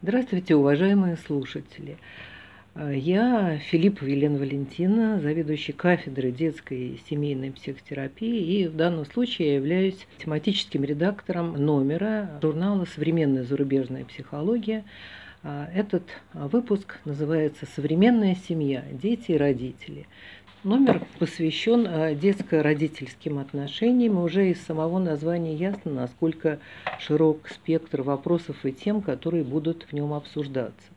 Здравствуйте, уважаемые слушатели. А, я Филиппова Елена Валентина, заведующий кафедрой детской и семейной психотерапии, и в данном случае я являюсь тематическим редактором номера журнала «Современная зарубежная психология». А, этот выпуск называется «Современная семья. Дети и родители». Номер посвящен а, детско-родительским отношениям. Уже из самого названия ясно, насколько широк спектр вопросов и тем, которые будут в нем обсуждаться.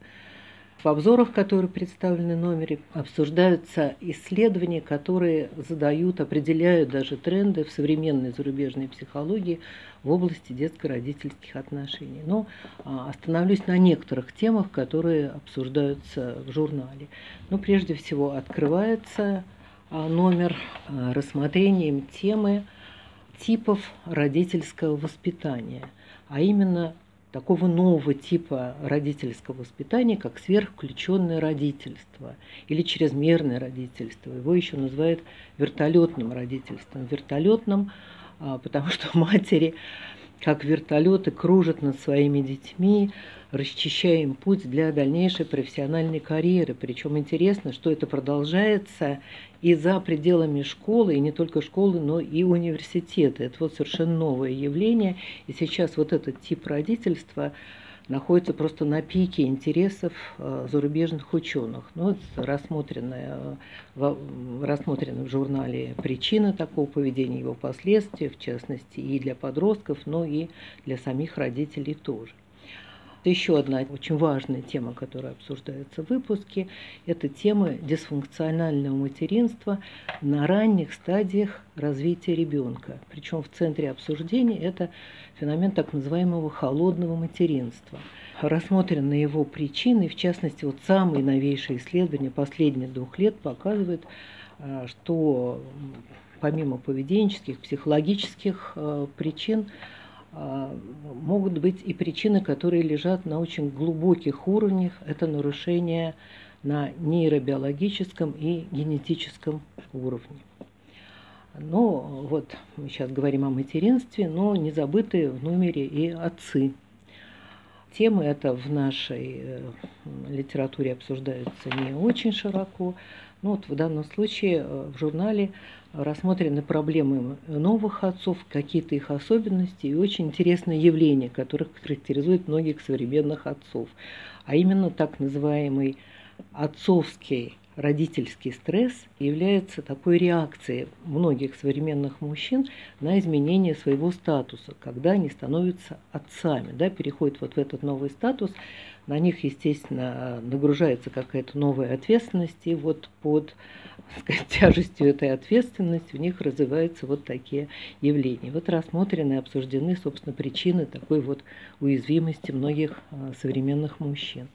В обзорах, которые представлены в номере, обсуждаются исследования, которые задают, определяют даже тренды в современной зарубежной психологии в области детско-родительских отношений. Но а, остановлюсь на некоторых темах, которые обсуждаются в журнале. Но прежде всего открывается номер а, рассмотрением темы типов родительского воспитания, а именно такого нового типа родительского воспитания, как сверхвключенное родительство или чрезмерное родительство. Его еще называют вертолетным родительством. Вертолетным, а, потому что матери, как вертолеты, кружат над своими детьми, расчищая им путь для дальнейшей профессиональной карьеры. Причем интересно, что это продолжается и за пределами школы, и не только школы, но и университета. Это вот совершенно новое явление. И сейчас вот этот тип родительства находится просто на пике интересов э, зарубежных ученых. Ну, вот рассмотрены, в, рассмотрены в журнале причины такого поведения, его последствия, в частности, и для подростков, но и для самих родителей тоже. Еще одна очень важная тема, которая обсуждается в выпуске, это тема дисфункционального материнства на ранних стадиях развития ребенка. Причем в центре обсуждения это феномен так называемого холодного материнства. Рассмотрены его причины, в частности, вот самые новейшие исследования последних двух лет показывают, а, что помимо поведенческих, психологических а, причин, могут быть и причины, которые лежат на очень глубоких уровнях. Это нарушение на нейробиологическом и генетическом уровне. Но вот мы сейчас говорим о материнстве, но не забыты в номере и отцы. Темы это в нашей э, литературе обсуждаются не очень широко, ну вот в данном случае э, в журнале рассмотрены проблемы новых отцов, какие-то их особенности и очень интересное явление, которое характеризует многих современных отцов, а именно так называемый отцовский родительский стресс является такой реакцией многих современных мужчин на изменение своего статуса, когда они становятся отцами, да, переходят вот в этот новый статус, на них, естественно, нагружается какая-то новая ответственность, и вот под сказать, тяжестью этой ответственности у них развиваются вот такие явления. Вот рассмотрены и обсуждены, собственно, причины такой вот уязвимости многих а, современных мужчин.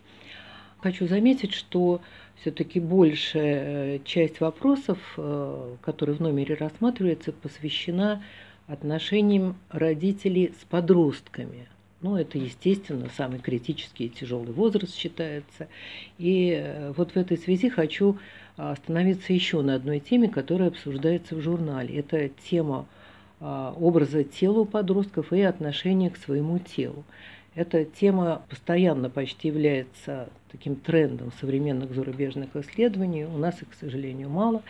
Хочу заметить, что все-таки большая э, часть вопросов, э, которые в номере рассматриваются, посвящена отношениям родителей с подростками. Ну, это, естественно, самый критический и тяжелый возраст считается. И э, вот в этой связи хочу остановиться еще на одной теме, которая обсуждается в журнале. Это тема образа тела у подростков и отношения к своему телу. Эта тема постоянно почти является таким трендом современных зарубежных исследований. У нас их, к сожалению, мало.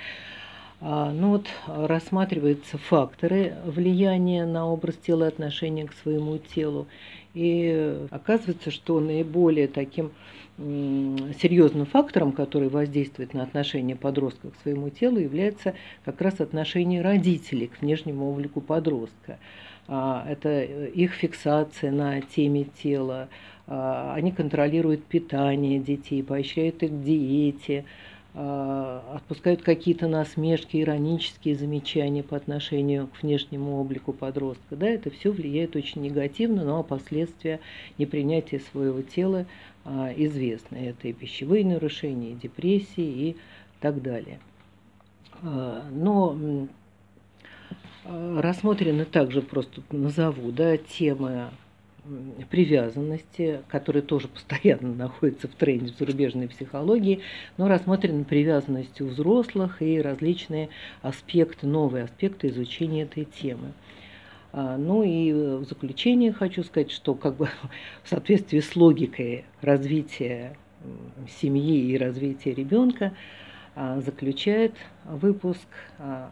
А, ну вот рассматриваются факторы влияния на образ тела отношения к своему телу. И оказывается, что наиболее таким серьезным фактором, который воздействует на отношение подростка к своему телу, является как раз отношение родителей к внешнему облику подростка. А, это э, их фиксация на теме тела, а, они контролируют питание детей, поощряют их к диете, а, отпускают какие-то насмешки, иронические замечания по отношению к внешнему облику подростка. Да, это все влияет очень негативно, но последствия непринятия своего тела известны. Это и пищевые нарушения, и депрессии, и так далее. Но Э, рассмотрены также, просто назову, да, темы привязанности, которые тоже постоянно находятся в тренде в зарубежной психологии, но рассмотрены привязанности у взрослых и различные аспекты, новые аспекты изучения этой темы. А, ну и в заключение хочу сказать, что как бы в соответствии с логикой развития семьи и развития ребенка а, заключает выпуск а,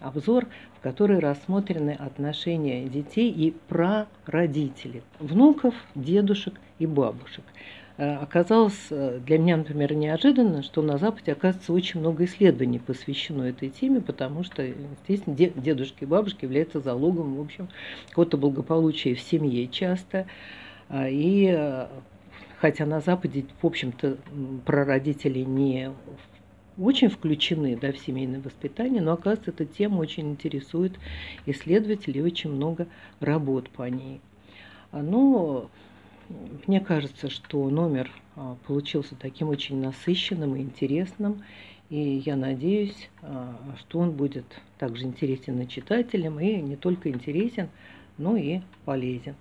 обзор, в который рассмотрены отношения детей и прародителей, внуков, дедушек и бабушек. Э, оказалось э, для меня, например, неожиданно, что на Западе, оказывается, очень много исследований посвящено этой теме, потому что, естественно, дедушки и бабушки являются залогом, в общем, какого-то благополучия в семье часто. А, и э, хотя на Западе, в общем-то, прародители не очень включены да, в семейное воспитание, но, оказывается, эта тема очень интересует исследователей, очень много работ по ней. А, но мне кажется, что номер а, получился таким очень насыщенным и интересным, и я надеюсь, а, что он будет также интересен и читателям, и не только интересен, но и полезен.